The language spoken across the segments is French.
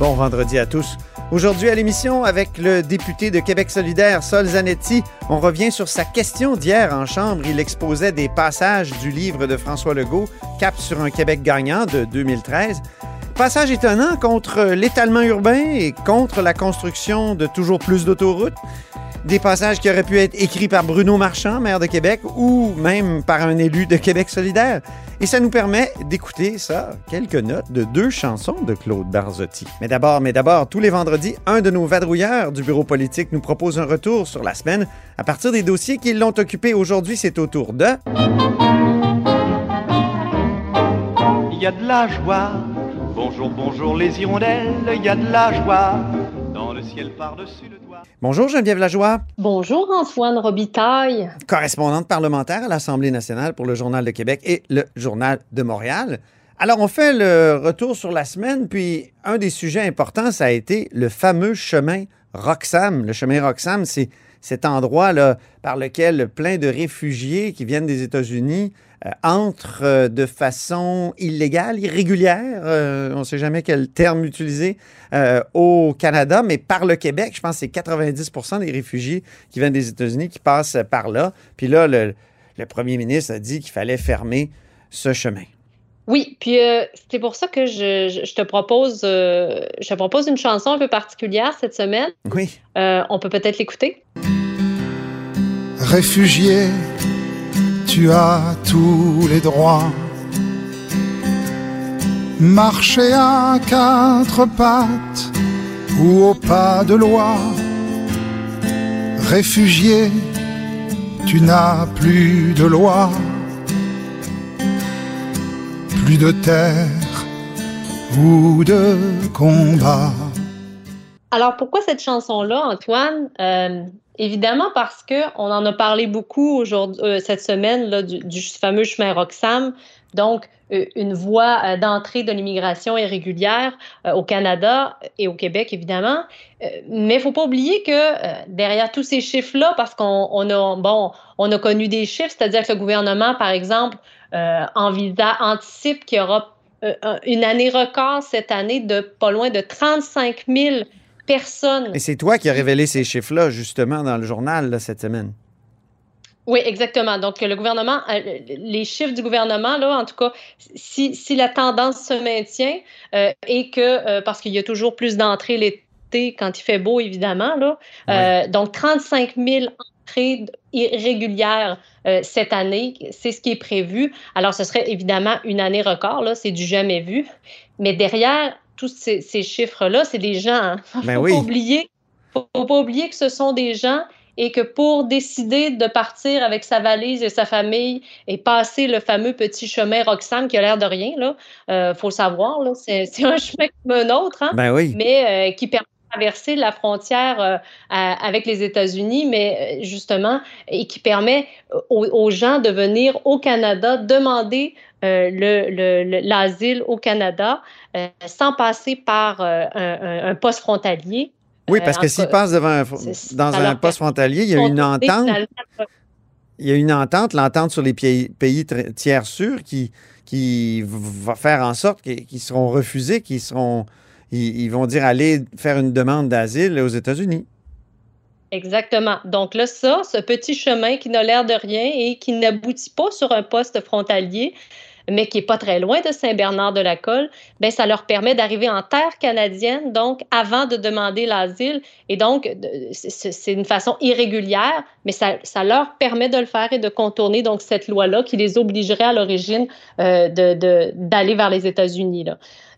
Bon vendredi à tous. Aujourd'hui à l'émission, avec le député de Québec solidaire, Sol Zanetti, on revient sur sa question d'hier en Chambre. Il exposait des passages du livre de François Legault, Cap sur un Québec gagnant de 2013. Passage étonnant contre l'étalement urbain et contre la construction de toujours plus d'autoroutes. Des passages qui auraient pu être écrits par Bruno Marchand, maire de Québec, ou même par un élu de Québec solidaire. Et ça nous permet d'écouter ça, quelques notes de deux chansons de Claude Barzotti. Mais d'abord, mais d'abord, tous les vendredis, un de nos vadrouilleurs du bureau politique nous propose un retour sur la semaine à partir des dossiers qui l'ont occupé. Aujourd'hui, c'est au tour de... Il y a de la joie. Bonjour, bonjour les hirondelles. Il y a de la joie. Dans le ciel par-dessus le. Bonjour Geneviève Lajoie, Bonjour Antoine Robitaille. correspondante parlementaire à l'Assemblée nationale pour le Journal de Québec et le Journal de Montréal. Alors, on fait le retour sur la semaine, puis un des sujets importants, ça a été le fameux chemin Roxham. Le chemin Roxham, c'est cet endroit là, par lequel plein de réfugiés qui viennent des États-Unis entrent euh, de façon illégale, irrégulière, euh, on ne sait jamais quel terme utiliser, euh, au Canada, mais par le Québec, je pense que c'est 90 des réfugiés qui viennent des États-Unis qui passent par là. Puis là, le, le premier ministre a dit qu'il fallait fermer ce chemin. Oui, puis euh, c'est pour ça que je, je- je te propose, euh, je te propose une chanson un peu particulière cette semaine. Oui. Euh, on peut peut-être l'écouter. Réfugié, tu as tous les droits. Marcher à quatre pattes ou au pas de loi. Réfugié, tu n'as plus de loi, plus de terre ou de combat. Alors pourquoi cette chanson-là, Antoine? Euh, Évidemment parce que on en a parlé beaucoup aujourd'hui, euh, cette semaine là, du, fameux chemin Roxham, donc euh, une voie euh, d'entrée de l'immigration irrégulière au Canada et au Québec évidemment. Mais il faut pas oublier que derrière tous ces chiffres-là, parce qu'on on a bon, on a connu des chiffres, c'est-à-dire que le gouvernement, par exemple, anticipe qu'il y aura un- une année record cette année de pas loin de 35 000 personnes. Et c'est toi qui as révélé ces chiffres-là, justement, dans le journal là, cette semaine. Oui, exactement. Donc, le gouvernement, euh, les chiffres du gouvernement, là, en tout cas, si, si la tendance se maintient euh, et que, euh, parce qu'il y a toujours plus d'entrées l'été quand il fait beau, évidemment, là, euh, donc 35 000 entrées irrégulières euh, cette année, c'est ce qui est prévu. Alors, ce serait évidemment une année record, là, c'est du jamais vu. Mais derrière tous ces, ces chiffres-là, c'est des gens. Hein. Ben faut oui. pas oublier, faut, faut pas oublier que ce sont des gens et que pour décider de partir avec sa valise et sa famille et passer le fameux petit chemin Roxham qui a l'air de rien, là, euh, faut le savoir, là, c'est, c'est un chemin comme un autre, hein, Ben oui. mais euh, qui permet traverser la frontière euh, à- avec les États-Unis, mais euh, justement, et qui permet aux, aux gens de venir au Canada demander euh, le- le- le- l'asile au Canada euh, sans passer par euh, un, poste frontalier. Oui, parce Euh, que s'ils passent devant un, dans un poste frontalier, il y a une entente. Il y a une entente, l'entente sur les pays, tiers sûrs qui, qui va faire en sorte qu'ils seront refusés, qu'ils seront. Ils, vont dire aller faire une demande d'asile aux États-Unis. Exactement. Donc là, ça, ce petit chemin qui n'a l'air de rien et qui n'aboutit pas sur un poste frontalier, mais qui est pas très loin de Saint-Bernard-de-la-Colle, ben ça leur permet d'arriver en terre canadienne, donc avant de demander l'asile. Et donc, c'est une façon irrégulière, mais ça, ça, leur permet de le faire et de contourner donc cette loi-là qui les obligerait à l'origine euh, d'aller vers les États-Unis.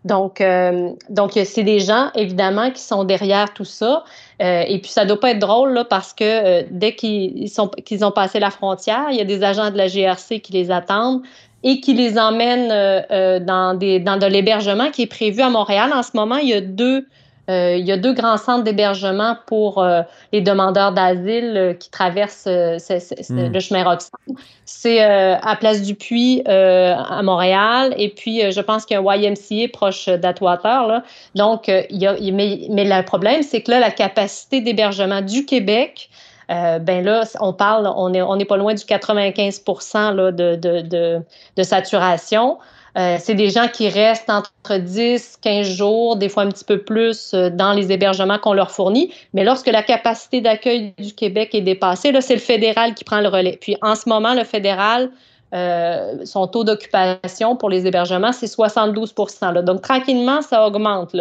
Donc, euh, donc c'est des gens, évidemment, qui sont derrière tout ça. Euh, et puis, ça doit pas être drôle, là, parce que euh, dès qu'ils sont qu'ils ont passé la frontière, il y a des agents de la GRC qui les attendent et qui les emmènent euh, dans, des, dans de l'hébergement qui est prévu à Montréal. En ce moment, il y a deux euh, il y a deux grands centres d'hébergement pour euh, les demandeurs d'asile euh, qui traversent hmm. le chemin Roxham. C'est à Place du Puy à Montréal et puis je pense qu'il y a un YMCA proche d'Atwater. Donc, il y a, mais, mais le problème, c'est que là, la capacité d'hébergement du Québec, ben là, on parle, on n'est on est pas loin du 95 là, de, de, de, de, saturation. Euh, c'est des gens qui restent entre 10, 15 jours, des fois un petit peu plus euh, dans les hébergements qu'on leur fournit. Mais lorsque la capacité d'accueil du Québec est dépassée, là, c'est le fédéral qui prend le relais. Puis en ce moment, le fédéral, euh, son taux d'occupation pour les hébergements, c'est 72 là. Donc, tranquillement, ça augmente.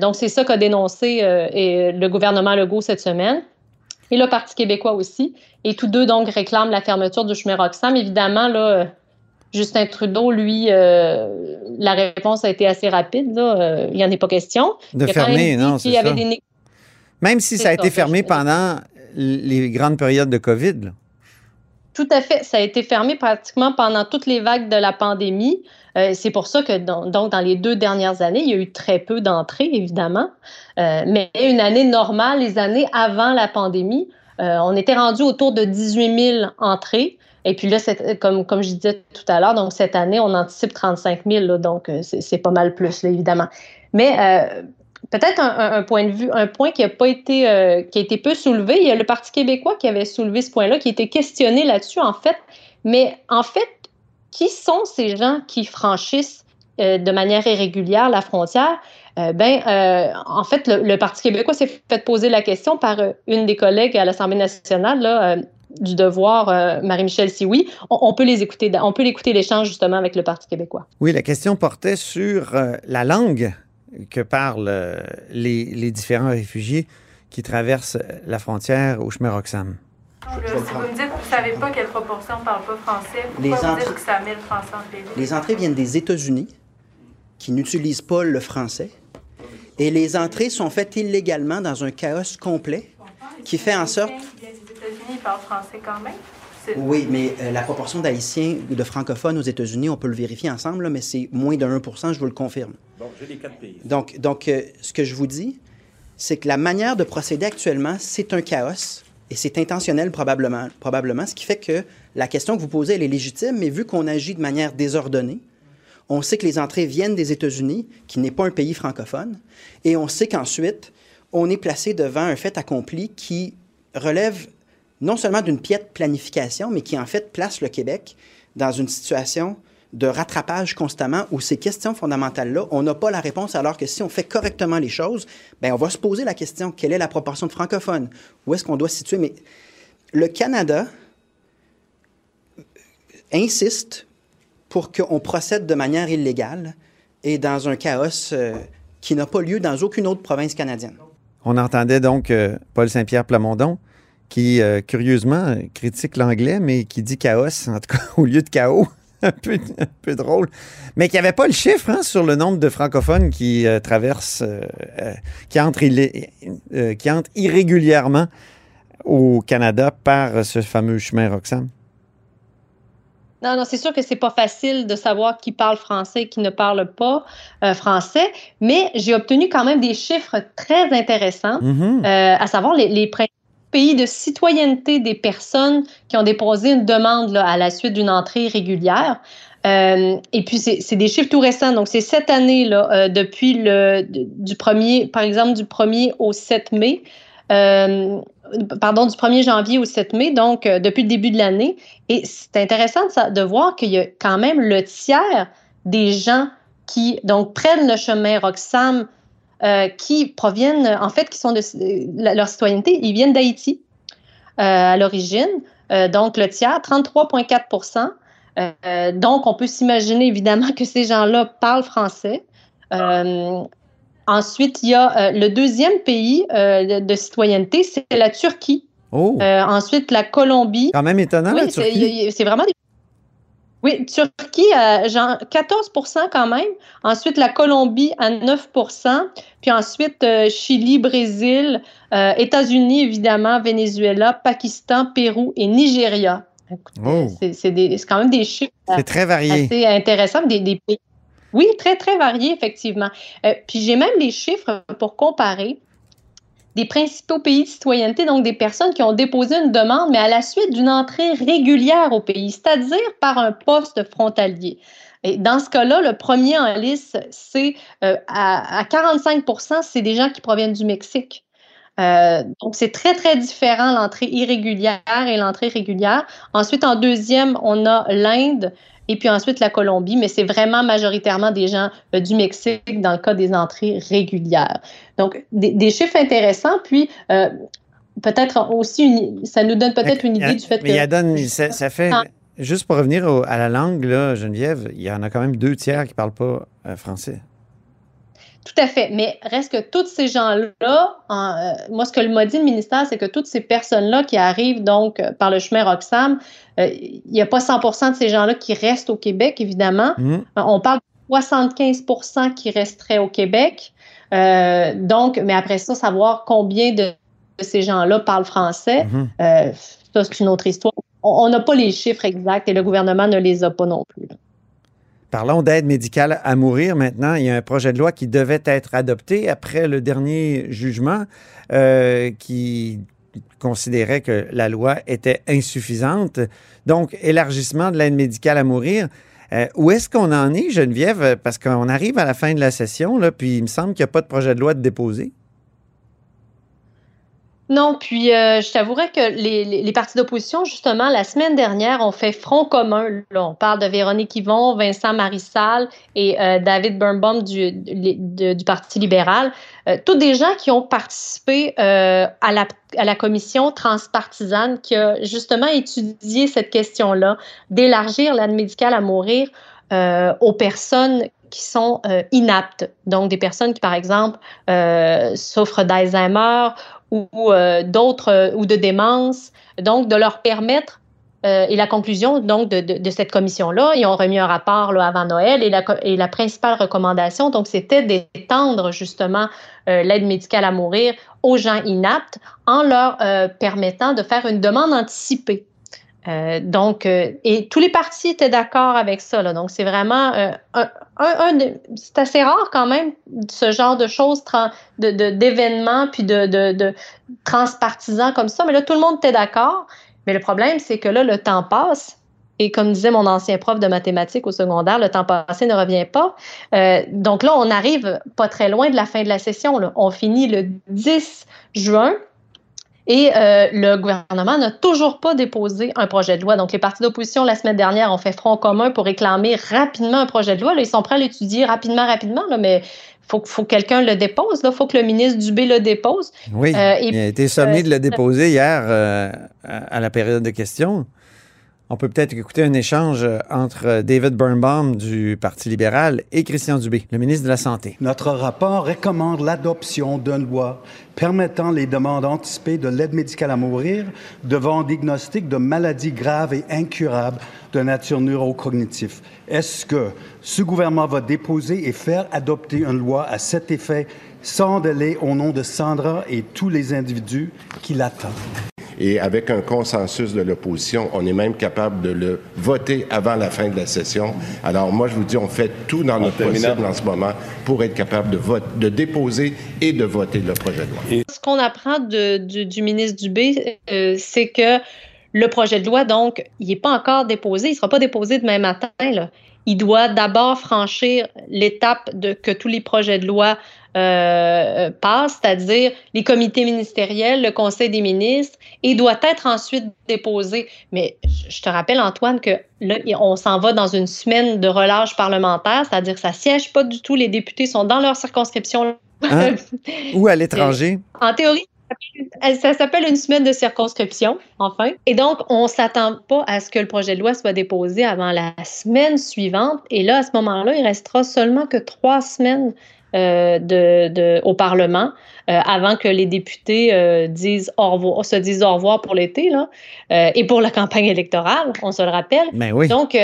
Donc, c'est ça qu'a dénoncé le gouvernement Legault cette semaine. Et le Parti québécois aussi. Et tous deux, donc, réclament la fermeture du chemin Roxham. Évidemment, là, Justin Trudeau, lui, euh, la réponse a été assez rapide. Euh, il n'y en est pas question. De fermer, non, c'est ça. Même si ça a été fermé pendant les grandes périodes de COVID. Tout à fait. Ça a été fermé pratiquement pendant toutes les vagues de la pandémie. Euh, c'est pour ça que donc dans les deux dernières années, il y a eu très peu d'entrées, évidemment. mais une année normale, les années avant la pandémie, on était rendu autour de 18 000 entrées. Et puis là, comme, je disais tout à l'heure, donc cette année, on anticipe 35 000, donc euh, c'est pas mal plus, évidemment. Mais euh, peut-être un, point de vue, un point qui a pas été, euh, qui a été peu soulevé. Il y a le Parti québécois qui avait soulevé ce point-là, qui était questionné là-dessus, en fait. Mais en fait, qui sont ces gens qui franchissent de manière irrégulière la frontière? ben, en fait, le, le Parti québécois s'est fait poser la question par une des collègues à l'Assemblée nationale, là, du devoir, euh, Marie-Michel Sioui. On, on, peut les écouter, on peut l'écouter l'échange justement avec le Parti québécois. Oui, la question portait sur euh, la langue que parlent euh, les, différents réfugiés qui traversent la frontière au chemin Roxham. si vous me dites que vous ne savez pas quelle proportion ne parle pas français, pourquoi les vous dites que ça met le français entre les Les entrées viennent des États-Unis, qui n'utilisent pas le français. Et les entrées sont faites illégalement dans un chaos complet qui fait en sorte parlent français quand même. Oui, mais euh, la proportion d'Haïtiens ou de francophones aux États-Unis, on peut le vérifier ensemble, mais c'est moins de 1% je vous le confirme. Bon, j'ai les quatre pays. Donc, donc euh, ce que je vous dis, c'est que la manière de procéder actuellement, c'est un chaos et c'est intentionnel probablement, probablement, ce qui fait que la question que vous posez, elle est légitime, mais vu qu'on agit de manière désordonnée, on sait que les entrées viennent des États-Unis, qui n'est pas un pays francophone, et on sait qu'ensuite, on est placé devant un fait accompli qui relève non seulement d'une piètre planification, mais qui en fait place le Québec dans une situation de rattrapage constamment où ces questions fondamentales-là, on n'a pas la réponse, alors que si on fait correctement les choses, ben on va se poser la question quelle est la proportion de francophones? Où est-ce qu'on doit se situer? Mais le Canada insiste pour qu'on procède de manière illégale et dans un chaos euh, qui n'a pas lieu dans aucune autre province canadienne. On entendait donc euh, Paul Saint-Pierre Plamondon qui, euh, curieusement, critique l'anglais, mais qui dit chaos, en tout cas, au lieu de chaos. un, peu, un peu drôle. Mais qui n'avait pas le chiffre hein, sur le nombre de francophones qui euh, traversent, euh, qui, entrent qui entrent irrégulièrement au Canada par ce fameux chemin Roxham. Non, non, c'est sûr que c'est pas facile de savoir qui parle français et qui ne parle pas français, mais j'ai obtenu quand même des chiffres très intéressants, mm-hmm. à savoir les, les pays de citoyenneté des personnes qui ont déposé une demande à la suite d'une entrée régulière. Euh, et puis, c'est des chiffres tout récents. Donc, c'est cette année, euh, depuis le du premier, par exemple, du 1er au 7 mai. Euh, pardon, du 1er janvier au 7 mai, donc depuis le début de l'année. Et c'est intéressant de, de voir qu'il y a quand même le tiers des gens qui donc prennent le chemin Roxham euh, qui proviennent, en fait, qui sont de leur citoyenneté, ils viennent d'Haïti euh, à l'origine. Euh, donc, le tiers, 33,4 Euh, donc, on peut s'imaginer évidemment que ces gens-là parlent français. Ensuite, il y a le deuxième pays de, de, citoyenneté, c'est la Turquie. Oh. ensuite, la Colombie. Quand même étonnant, oui, la Turquie. C'est vraiment des oui, Turquie, genre 14 quand même. Ensuite, la Colombie à 9 Puis ensuite, Chili, Brésil, États-Unis, évidemment, Venezuela, Pakistan, Pérou et Nigeria. Oh. C'est quand même des chiffres très varié. assez intéressants. Des, des, pays. Oui, très, très variés, effectivement. Euh, puis j'ai même les chiffres pour comparer des principaux pays de citoyenneté, donc des personnes qui ont déposé une demande, mais à la suite d'une entrée régulière au pays, c'est-à-dire par un poste frontalier. Dans ce cas-là, le premier en liste, c'est euh, à, à 45% c'est des gens qui proviennent du Mexique. Euh, donc, c'est très, très différent l'entrée irrégulière et l'entrée régulière. Ensuite, en deuxième, on a l'Inde et puis ensuite la Colombie, mais c'est vraiment majoritairement des gens euh, du Mexique dans le cas des entrées régulières. Donc, des, des chiffres intéressants. Puis, euh, peut-être aussi, une, ça nous donne peut-être une idée du fait mais que... Donne, ça, ça fait... Juste pour revenir au, à la langue, là, Geneviève, il y en a quand même deux tiers qui ne parlent pas euh, français. Tout à fait. Mais reste que tous ces gens-là, euh, moi, ce que m'a dit le ministère, c'est que toutes ces personnes-là qui arrivent donc euh, par le chemin Roxham, euh, il n'y a pas 100% de ces gens-là qui restent au Québec, évidemment. Mmh. On parle de 75% qui resteraient au Québec. donc, mais après ça, savoir combien de, ces gens-là parlent français, Mmh. ça, c'est une autre histoire. On n'a pas les chiffres exacts et le gouvernement ne les a pas non plus. Là. Parlons d'aide médicale à mourir maintenant. Il y a un projet de loi qui devait être adopté après le dernier jugement euh, qui considérait que la loi était insuffisante. Donc, élargissement de l'aide médicale à mourir. Euh, où est-ce qu'on en est, Geneviève? Parce qu'on arrive à la fin de la session, là, puis il me semble qu'il n'y a pas de projet de loi de déposer. Non, puis euh, je t'avouerais que les, partis d'opposition, justement, la semaine dernière, ont fait front commun. On parle de Véronique Yvon, Vincent Marissal et euh, David Birnbaum du, Parti libéral. Euh, tous des gens qui ont participé à, la, commission transpartisane qui a justement étudié cette question-là, d'élargir l'aide médicale à mourir aux personnes qui sont inaptes, donc des personnes qui, par exemple, souffrent d'Alzheimer ou, euh, d'autres ou de démence, donc de leur permettre et la conclusion donc de, de, de cette commission-là, ils ont remis un rapport là, avant Noël et la, et la principale recommandation, donc c'était d'étendre justement l'aide médicale à mourir aux gens inaptes en leur permettant de faire une demande anticipée. Euh, donc, euh, et tous les partis étaient d'accord avec ça. Là. Donc, c'est vraiment euh, un, un, c'est assez rare quand même ce genre de choses, de, de, d'événements puis de, de, de transpartisans comme ça. Mais là, tout le monde était d'accord. Mais le problème, c'est que là, le temps passe. Et comme disait mon ancien prof de mathématiques au secondaire, le temps passé ne revient pas. Euh, donc là, on arrive pas très loin de la fin de la session. Là. On finit le 10 juin. Et euh, le gouvernement n'a toujours pas déposé un projet de loi. Donc, les partis d'opposition, la semaine dernière, ont fait front commun pour réclamer rapidement un projet de loi. Là, ils sont prêts à l'étudier rapidement, rapidement, là, mais il faut, faut que quelqu'un le dépose. Il faut que le ministre Dubé le dépose. Oui, euh, et, il a été sommé de le déposer hier euh, à la période de questions. On peut peut-être écouter un échange entre David Birnbaum du Parti libéral et Christian Dubé, le ministre de la Santé. Notre rapport recommande l'adoption d'une loi permettant les demandes anticipées de l'aide médicale à mourir devant diagnostic de maladies graves et incurables de nature neurocognitive. Est-ce que ce gouvernement va déposer et faire adopter une loi à cet effet sans délai au nom de Sandra et tous les individus qui l'attendent? Et avec un consensus de l'opposition, on est même capable de le voter avant la fin de la session. Alors moi, je vous dis, on fait tout dans notre possible en ce moment pour être capable de, vote, de déposer et de voter le projet de loi. Et... Ce qu'on apprend de, du, du, ministre Dubé, euh, c'est que le projet de loi, donc, il n'est pas encore déposé. Il ne sera pas déposé demain matin. Là. Il doit d'abord franchir l'étape de que tous les projets de loi euh, passe, c'est-à-dire les comités ministériels, le Conseil des ministres, et doit être ensuite déposé. Mais je te rappelle, Antoine, que là, on s'en va dans une semaine de relâche parlementaire, c'est-à-dire que ça siège pas du tout, les députés sont dans leur circonscription. Hein? Ou à l'étranger? En théorie, Ça s'appelle une semaine de circonscription, enfin. Et donc, on ne s'attend pas à ce que le projet de loi soit déposé avant la semaine suivante. Et là, à ce moment-là, il restera seulement que trois semaines euh, de, de, au Parlement euh, avant que les députés euh, disent au revoir, se disent au revoir pour l'été là, et pour la campagne électorale, on se le rappelle. Ben oui. Donc,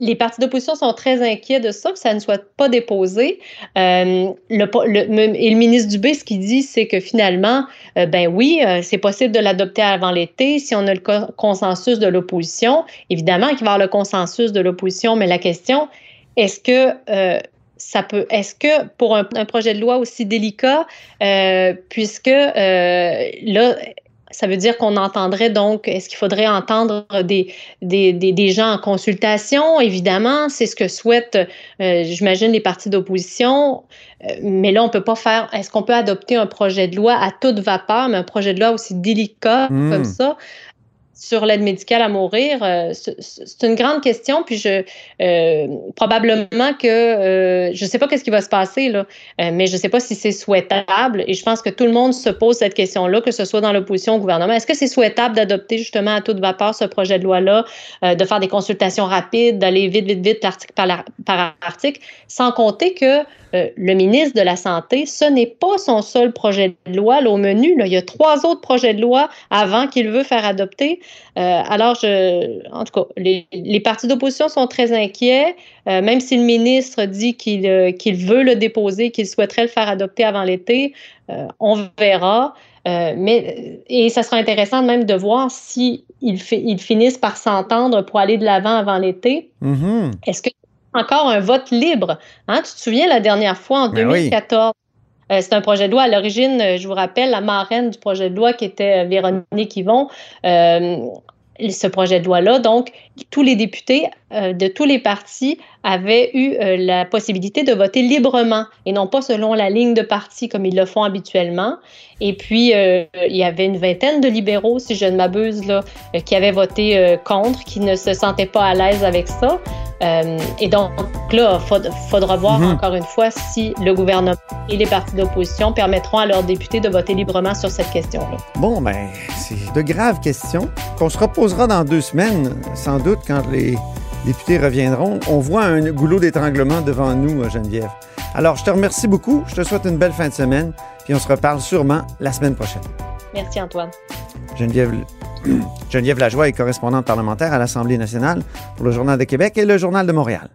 les partis d'opposition sont très inquiets de ça, que ça ne soit pas déposé. Euh, le, le, et le ministre Dubé, ce qu'il dit, c'est que finalement, euh, ben oui, euh, c'est possible de l'adopter avant l'été si on a le co consensus de l'opposition. Évidemment qu'il va y avoir le consensus de l'opposition, mais la question, est-ce que ça peut. Est-ce que pour un, un, projet de loi aussi délicat, euh, puisque là, ça veut dire qu'on entendrait donc, est-ce qu'il faudrait entendre des, des, des, des, gens en consultation? Évidemment, c'est ce que souhaitent, euh, j'imagine, les partis d'opposition. Euh, mais là, on ne peut pas faire, est-ce qu'on peut adopter un projet de loi à toute vapeur, mais un projet de loi aussi délicat mmh. comme ça? Sur l'aide médicale à mourir, euh, c'est une grande question. Puis je euh, probablement que euh, je ne sais pas qu'est-ce qui va se passer là, euh, mais je ne sais pas si c'est souhaitable. Et je pense que tout le monde se pose cette question-là, que ce soit dans l'opposition au gouvernement. Est-ce que c'est souhaitable d'adopter justement à toute vapeur ce projet de loi-là, euh, de faire des consultations rapides, d'aller vite, vite, vite, article par, par article, sans compter que euh, le ministre de la Santé, ce n'est pas son seul projet de loi là, au menu. Là. Il y a trois autres projets de loi avant qu'il veut faire adopter. Euh, alors, je, en tout cas, les, les partis d'opposition sont très inquiets, euh, même si le ministre dit qu'il veut le déposer, qu'il souhaiterait le faire adopter avant l'été. On verra. mais, et ça sera intéressant même de voir si ils, ils finissent par s'entendre pour aller de l'avant avant l'été. Mm -hmm. Est-ce que encore un vote libre. Hein? Tu te souviens la dernière fois, en 2014, oui. euh, c'est un projet de loi. À l'origine, je vous rappelle, la marraine du projet de loi qui était Véronique Yvon, euh, ce projet de loi-là. Donc, tous les députés euh, de tous les partis avaient eu euh, la possibilité de voter librement et non pas selon la ligne de parti comme ils le font habituellement. Et puis, euh, il y avait une vingtaine de libéraux, si je ne m'abuse, là, qui avaient voté contre, qui ne se sentaient pas à l'aise avec ça. Et donc, là, il faudra, voir -hmm. encore une fois si le gouvernement et les partis d'opposition permettront à leurs députés de voter librement sur cette question-là. Bon, ben, c'est de graves questions qu'on se reposera dans deux semaines, sans doute, quand les députés reviendront. On voit un goulot d'étranglement devant nous, Geneviève. Alors, je te remercie beaucoup. Je te souhaite une belle fin de semaine. Puis on se reparle sûrement la semaine prochaine. Merci, Antoine. Geneviève, Geneviève Lajoie est correspondante parlementaire à l'Assemblée nationale pour le Journal de Québec et le Journal de Montréal.